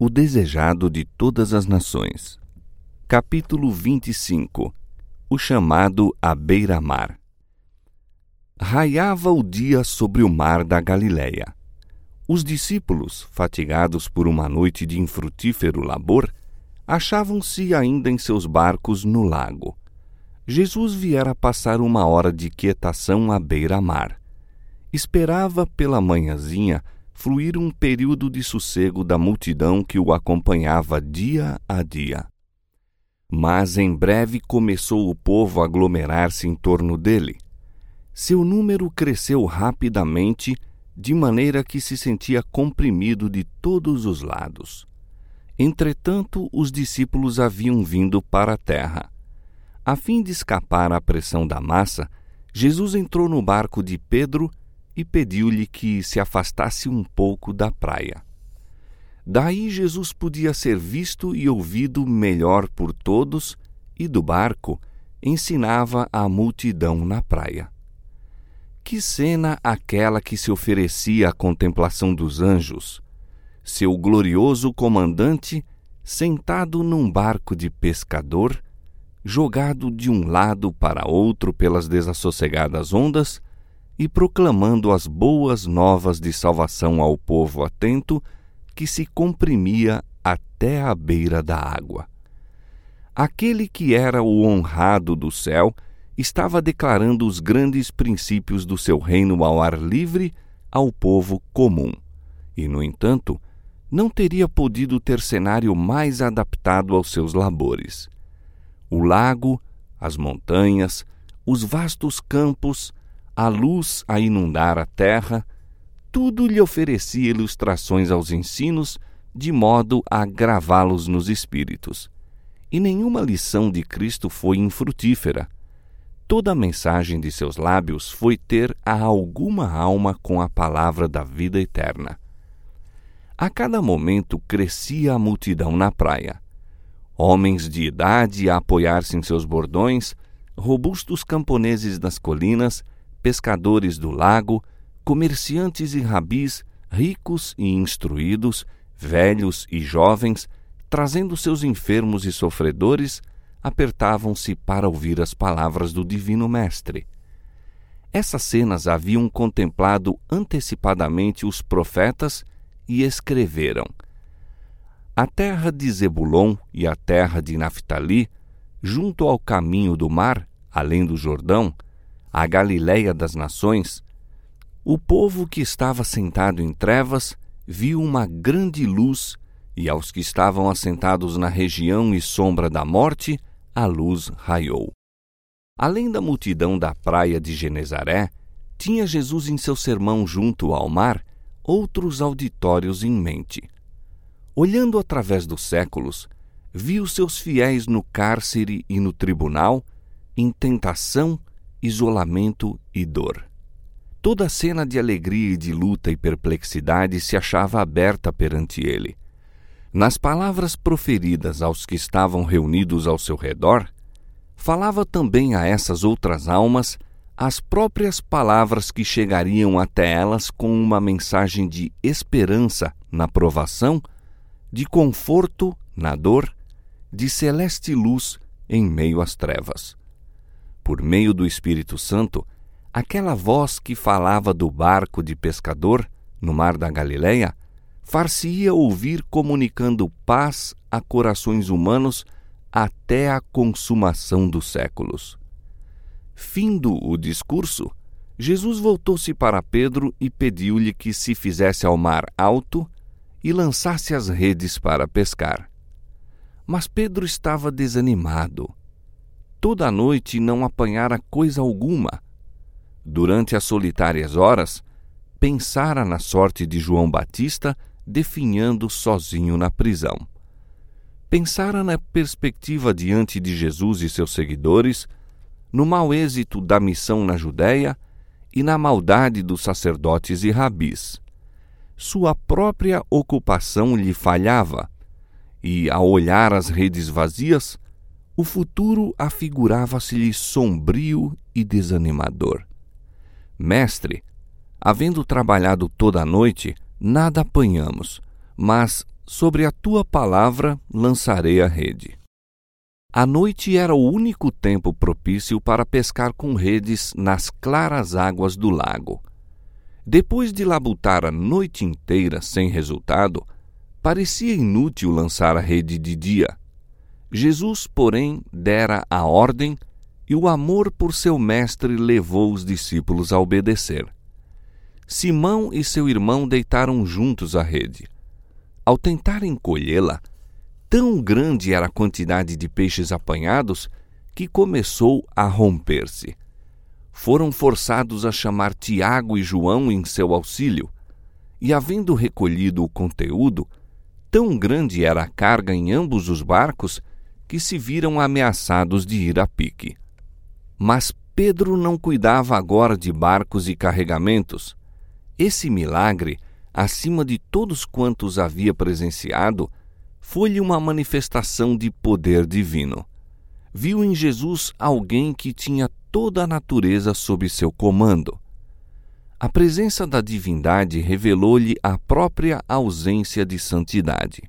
O desejado de todas as nações. Capítulo 25 O chamado à beira-mar. Raiava o dia sobre o mar da Galileia. Os discípulos, fatigados por uma noite de infrutífero labor, achavam-se ainda em seus barcos no lago. Jesus viera passar uma hora de quietação à beira-mar. Esperava pela manhãzinha fluir um período de sossego da multidão que o acompanhava dia a dia. Mas em breve começou o povo a aglomerar-se em torno dele. Seu número cresceu rapidamente, de maneira que se sentia comprimido de todos os lados. Entretanto, os discípulos haviam vindo para a terra. A fim de escapar à pressão da massa, Jesus entrou no barco de Pedro e pediu-lhe que se afastasse um pouco da praia. Daí Jesus podia ser visto e ouvido melhor por todos, e do barco ensinava a multidão na praia. Que cena aquela que se oferecia à contemplação dos anjos! Seu glorioso comandante, sentado num barco de pescador, jogado de um lado para outro pelas desassossegadas ondas, e proclamando as boas novas de salvação ao povo atento que se comprimia até a beira da água. Aquele que era o honrado do céu estava declarando os grandes princípios do seu reino ao ar livre ao povo comum. E, no entanto, não teria podido ter cenário mais adaptado aos seus labores. O lago, as montanhas, os vastos campos, a luz a inundar a terra, tudo lhe oferecia ilustrações aos ensinos, de modo a gravá-los nos espíritos. E nenhuma lição de Cristo foi infrutífera. Toda a mensagem de seus lábios foi ter a alguma alma com a palavra da vida eterna. A cada momento crescia a multidão na praia. Homens de idade a apoiar-se em seus bordões, robustos camponeses das colinas, pescadores do lago, comerciantes e rabis, ricos e instruídos, velhos e jovens, trazendo seus enfermos e sofredores, apertavam-se para ouvir as palavras do Divino Mestre. Essas cenas haviam contemplado antecipadamente os profetas e escreveram: A terra de Zebulon e a terra de Naphtali, junto ao caminho do mar, além do Jordão, a Galiléia das nações, o povo que estava sentado em trevas viu uma grande luz, e aos que estavam assentados na região e sombra da morte, a luz raiou. Além da multidão da praia de Genezaré, tinha Jesus em seu sermão junto ao mar outros auditórios em mente. Olhando através dos séculos, viu seus fiéis no cárcere e no tribunal, em tentação isolamento e dor. Toda a cena de alegria e de luta e perplexidade se achava aberta perante ele. Nas palavras proferidas aos que estavam reunidos ao seu redor, falava também a essas outras almas as próprias palavras que chegariam até elas com uma mensagem de esperança na provação, de conforto na dor, de celeste luz em meio às trevas por meio do Espírito Santo, aquela voz que falava do barco de pescador no mar da Galileia far-se-ia ouvir comunicando paz a corações humanos até a consumação dos séculos. Findo o discurso, Jesus voltou-se para Pedro e pediu-lhe que se fizesse ao mar alto e lançasse as redes para pescar. Mas Pedro estava desanimado toda a noite não apanhara coisa alguma. Durante as solitárias horas, pensara na sorte de João Batista definhando sozinho na prisão. Pensara na perspectiva diante de Jesus e seus seguidores, no mau êxito da missão na Judéia e na maldade dos sacerdotes e rabis. Sua própria ocupação lhe falhava, e, ao olhar as redes vazias, o futuro afigurava-se-lhe sombrio e desanimador. Mestre, havendo trabalhado toda a noite, nada apanhamos, mas sobre a tua palavra lançarei a rede. A noite era o único tempo propício para pescar com redes nas claras águas do lago. Depois de labutar a noite inteira sem resultado, parecia inútil lançar a rede de dia. Jesus, porém, dera a ordem e o amor por seu mestre levou os discípulos a obedecer. Simão e seu irmão deitaram juntos a rede. Ao tentarem colhê-la, tão grande era a quantidade de peixes apanhados que começou a romper-se. Foram forçados a chamar Tiago e João em seu auxílio, e, havendo recolhido o conteúdo, tão grande era a carga em ambos os barcos que se viram ameaçados de ir a pique. Mas Pedro não cuidava agora de barcos e carregamentos. Esse milagre, acima de todos quantos havia presenciado, foi-lhe uma manifestação de poder divino. Viu em Jesus alguém que tinha toda a natureza sob seu comando. A presença da divindade revelou-lhe a própria ausência de santidade.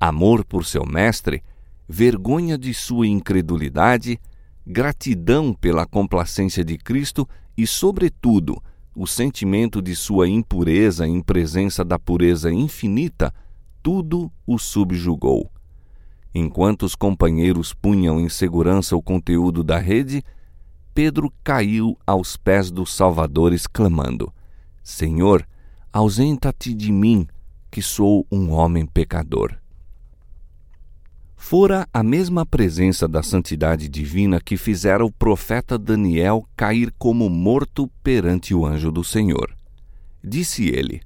Amor por seu mestre, vergonha de sua incredulidade, gratidão pela complacência de Cristo e, sobretudo, o sentimento de sua impureza em presença da pureza infinita, tudo o subjugou. Enquanto os companheiros punham em segurança o conteúdo da rede, Pedro caiu aos pés do Salvador, exclamando: Senhor, ausenta-te de mim, que sou um homem pecador. Fora a mesma presença da santidade divina que fizera o profeta Daniel cair como morto perante o anjo do Senhor. Disse ele: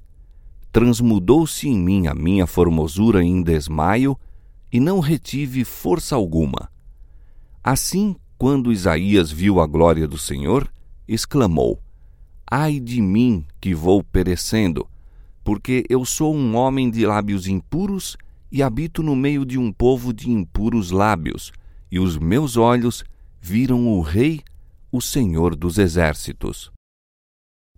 Transmudou-se em mim a minha formosura em desmaio, e não retive força alguma. Assim, quando Isaías viu a glória do Senhor, exclamou: Ai de mim que vou perecendo, porque eu sou um homem de lábios impuros e habito no meio de um povo de impuros lábios, e os meus olhos viram o Rei, o Senhor dos Exércitos.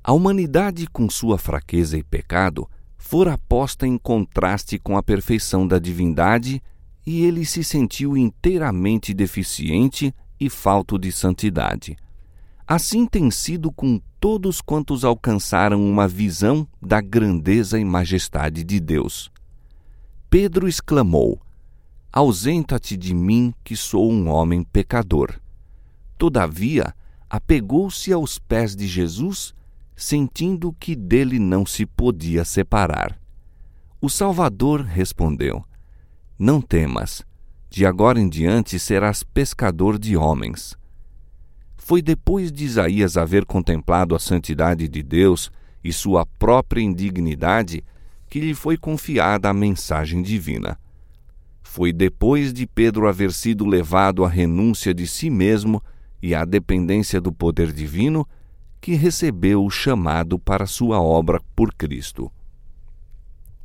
A humanidade, com sua fraqueza e pecado, fora posta em contraste com a perfeição da divindade, e ele se sentiu inteiramente deficiente e falto de santidade. Assim tem sido com todos quantos alcançaram uma visão da grandeza e majestade de Deus. Pedro exclamou: Ausenta-te de mim, que sou um homem pecador. Todavia, apegou-se aos pés de Jesus, sentindo que dele não se podia separar. O Salvador respondeu: Não temas, de agora em diante serás pescador de homens. Foi depois de Isaías haver contemplado a santidade de Deus e sua própria indignidade que lhe foi confiada a mensagem divina. Foi depois de Pedro haver sido levado à renúncia de si mesmo e à dependência do poder divino que recebeu o chamado para sua obra por Cristo.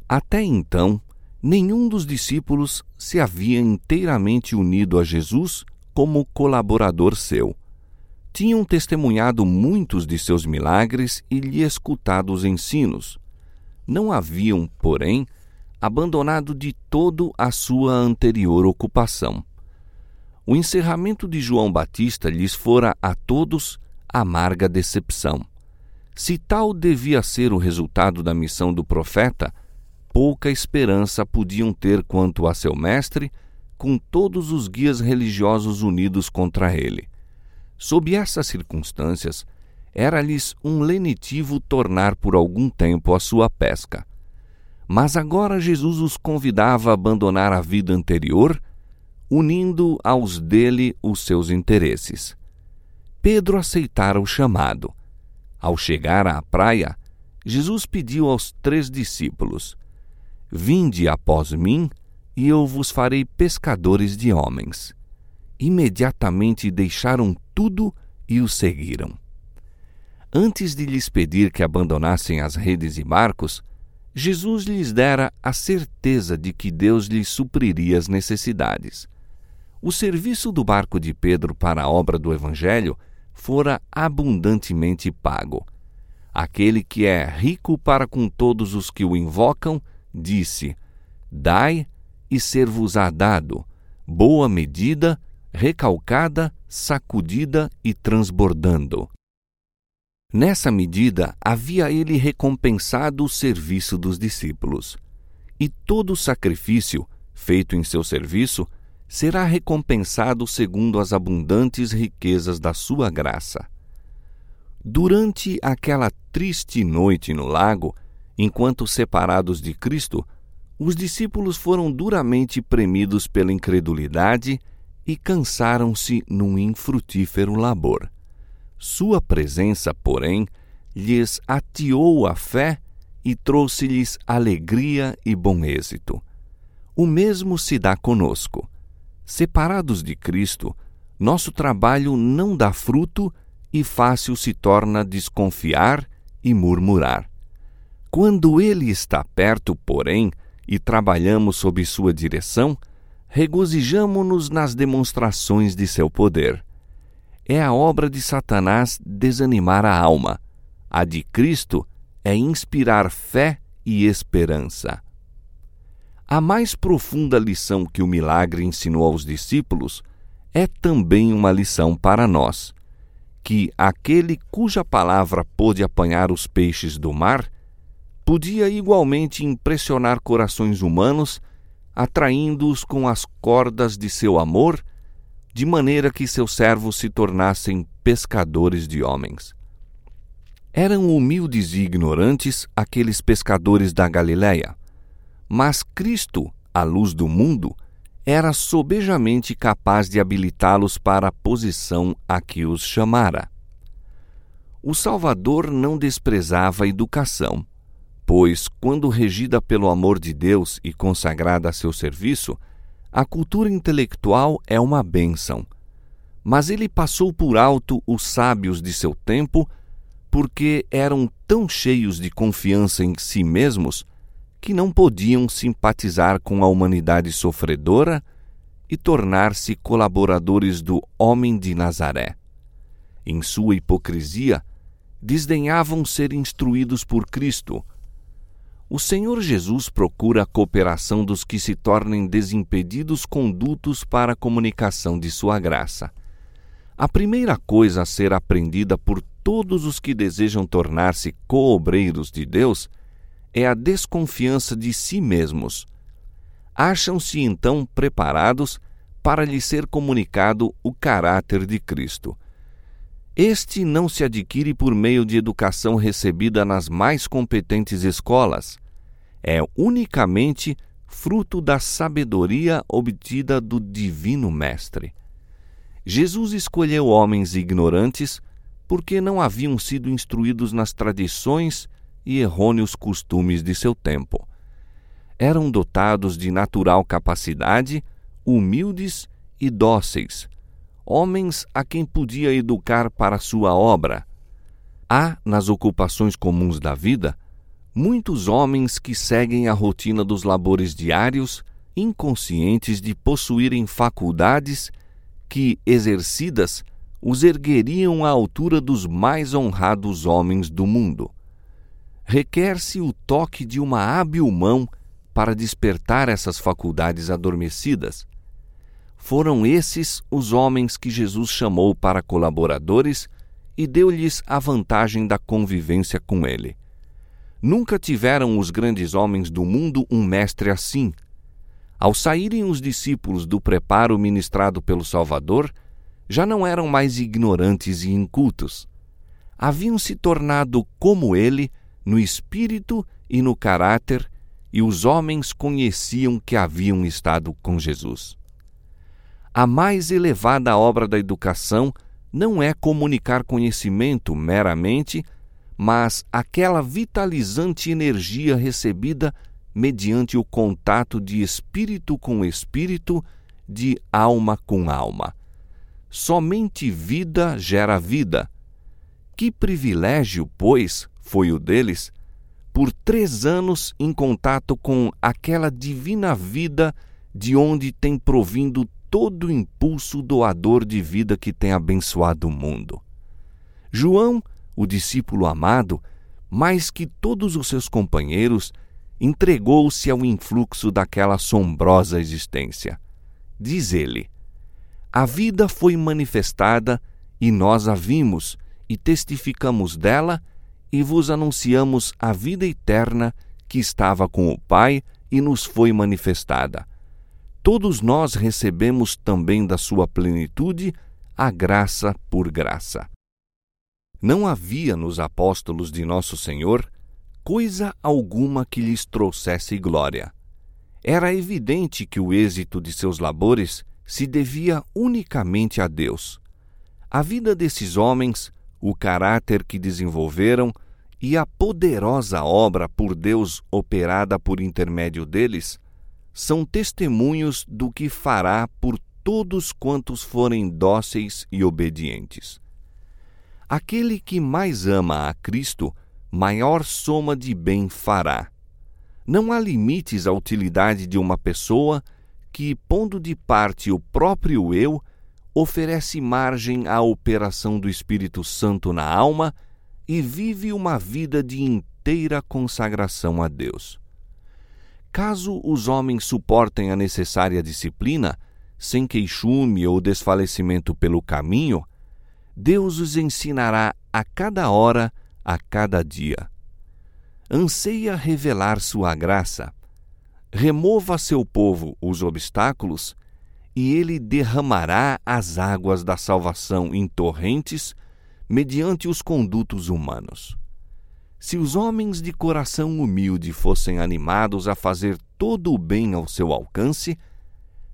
Até então, nenhum dos discípulos se havia inteiramente unido a Jesus como colaborador seu. Tinham testemunhado muitos de seus milagres e lhe escutado os ensinos, não haviam, porém, abandonado de todo a sua anterior ocupação. O encerramento de João Batista lhes fora a todos amarga decepção. Se tal devia ser o resultado da missão do profeta, pouca esperança podiam ter quanto a seu mestre, com todos os guias religiosos unidos contra ele. Sob essas circunstâncias, era-lhes um lenitivo tornar por algum tempo a sua pesca. Mas agora Jesus os convidava a abandonar a vida anterior, unindo aos dele os seus interesses. Pedro aceitara o chamado. Ao chegar à praia, Jesus pediu aos três discípulos: Vinde após mim, e eu vos farei pescadores de homens. Imediatamente deixaram tudo e o seguiram. Antes de lhes pedir que abandonassem as redes e barcos, Jesus lhes dera a certeza de que Deus lhes supriria as necessidades. O serviço do barco de Pedro para a obra do Evangelho fora abundantemente pago. Aquele que é rico para com todos os que o invocam, disse: Dai e ser-vos-á dado, boa medida, recalcada, sacudida e transbordando. Nessa medida havia ele recompensado o serviço dos discípulos. E todo sacrifício, feito em seu serviço, será recompensado segundo as abundantes riquezas da sua graça. Durante aquela triste noite no lago, enquanto separados de Cristo, os discípulos foram duramente premidos pela incredulidade e cansaram-se num infrutífero labor. Sua presença, porém, lhes atiou a fé e trouxe-lhes alegria e bom êxito. O mesmo se dá conosco. Separados de Cristo, nosso trabalho não dá fruto e fácil se torna desconfiar e murmurar. Quando Ele está perto, porém, e trabalhamos sob sua direção, regozijamo-nos nas demonstrações de seu poder. É a obra de Satanás desanimar a alma. A de Cristo é inspirar fé e esperança. A mais profunda lição que o milagre ensinou aos discípulos é também uma lição para nós: que aquele cuja palavra pôde apanhar os peixes do mar podia igualmente impressionar corações humanos, atraindo-os com as cordas de seu amor, de maneira que seus servos se tornassem pescadores de homens. Eram humildes e ignorantes aqueles pescadores da Galiléia, mas Cristo, a luz do mundo, era sobejamente capaz de habilitá-los para a posição a que os chamara. O Salvador não desprezava a educação, pois, quando regida pelo amor de Deus e consagrada a seu serviço, a cultura intelectual é uma bênção. Mas ele passou por alto os sábios de seu tempo porque eram tão cheios de confiança em si mesmos que não podiam simpatizar com a humanidade sofredora e tornar-se colaboradores do homem de Nazaré. Em sua hipocrisia, desdenhavam ser instruídos por Cristo. O Senhor Jesus procura a cooperação dos que se tornem desimpedidos condutos para a comunicação de sua graça. A primeira coisa a ser aprendida por todos os que desejam tornar-se coobreiros de Deus é a desconfiança de si mesmos. Acham-se então preparados para lhe ser comunicado o caráter de Cristo. Este não se adquire por meio de educação recebida nas mais competentes escolas. É unicamente fruto da sabedoria obtida do Divino Mestre. Jesus escolheu homens ignorantes porque não haviam sido instruídos nas tradições e errôneos costumes de seu tempo. Eram dotados de natural capacidade, humildes e dóceis, homens a quem podia educar para sua obra. Há, nas ocupações comuns da vida, muitos homens que seguem a rotina dos labores diários, inconscientes de possuírem faculdades que, exercidas, os ergueriam à altura dos mais honrados homens do mundo. Requer-se o toque de uma hábil mão para despertar essas faculdades adormecidas. Foram esses os homens que Jesus chamou para colaboradores e deu-lhes a vantagem da convivência com ele. Nunca tiveram os grandes homens do mundo um mestre assim. Ao saírem os discípulos do preparo ministrado pelo Salvador, já não eram mais ignorantes e incultos. Haviam se tornado como ele no espírito e no caráter, e os homens conheciam que haviam estado com Jesus. A mais elevada obra da educação não é comunicar conhecimento meramente, mas aquela vitalizante energia recebida mediante o contato de espírito com espírito, de alma com alma. Somente vida gera vida. Que privilégio, pois, foi o deles, por três anos em contato com aquela divina vida de onde tem provindo todo o impulso doador de vida que tem abençoado o mundo. João, o discípulo amado, mais que todos os seus companheiros, entregou-se ao influxo daquela assombrosa existência. Diz ele: A vida foi manifestada e nós a vimos e testificamos dela e vos anunciamos a vida eterna que estava com o Pai e nos foi manifestada. Todos nós recebemos também da sua plenitude a graça por graça. Não havia nos apóstolos de nosso Senhor coisa alguma que lhes trouxesse glória. Era evidente que o êxito de seus labores se devia unicamente a Deus. A vida desses homens, o caráter que desenvolveram e a poderosa obra por Deus operada por intermédio deles são testemunhos do que fará por todos quantos forem dóceis e obedientes. Aquele que mais ama a Cristo, maior soma de bem fará. Não há limites à utilidade de uma pessoa que, pondo de parte o próprio eu, oferece margem à operação do Espírito Santo na alma e vive uma vida de inteira consagração a Deus. Caso os homens suportem a necessária disciplina, sem queixume ou desfalecimento pelo caminho, Deus os ensinará a cada hora, a cada dia. Anseia revelar sua graça. Remova seu povo os obstáculos, e ele derramará as águas da salvação em torrentes mediante os condutos humanos. Se os homens de coração humilde fossem animados a fazer todo o bem ao seu alcance,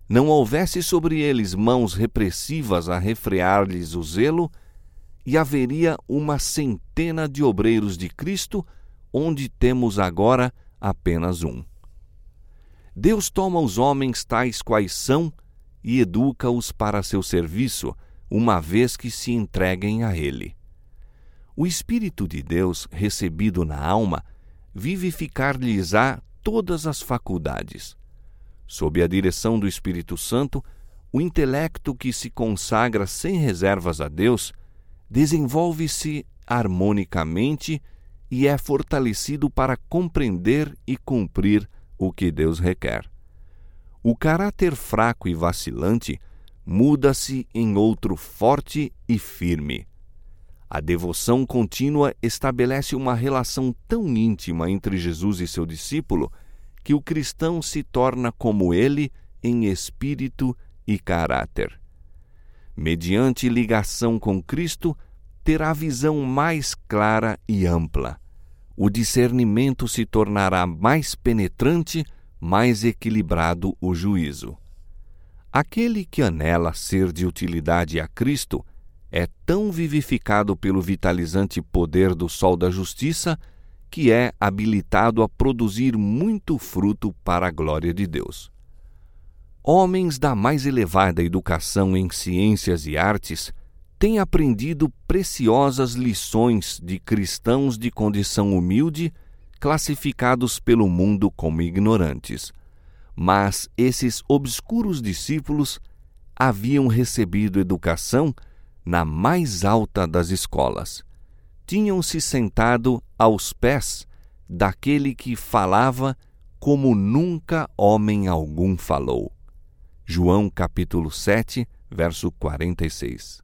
não houvesse sobre eles mãos repressivas a refrear-lhes o zelo, e haveria uma centena de obreiros de Cristo, onde temos agora apenas um. Deus toma os homens tais quais são e educa-os para seu serviço, uma vez que se entreguem a Ele. O Espírito de Deus, recebido na alma, vivificar-lhes-á todas as faculdades. Sob a direção do Espírito Santo, o intelecto que se consagra sem reservas a Deus desenvolve-se harmonicamente e é fortalecido para compreender e cumprir o que Deus requer. O caráter fraco e vacilante muda-se em outro forte e firme. A devoção contínua estabelece uma relação tão íntima entre Jesus e seu discípulo que o cristão se torna como ele em espírito e caráter. Mediante ligação com Cristo, terá visão mais clara e ampla. O discernimento se tornará mais penetrante, mais equilibrado o juízo. Aquele que anela ser de utilidade a Cristo é tão vivificado pelo vitalizante poder do sol da justiça que é habilitado a produzir muito fruto para a glória de Deus. Homens da mais elevada educação em ciências e artes têm aprendido preciosas lições de cristãos de condição humilde, classificados pelo mundo como ignorantes. Mas esses obscuros discípulos haviam recebido educação na mais alta das escolas. Tinham-se sentado aos pés daquele que falava como nunca homem algum falou. João capítulo 7, verso 46.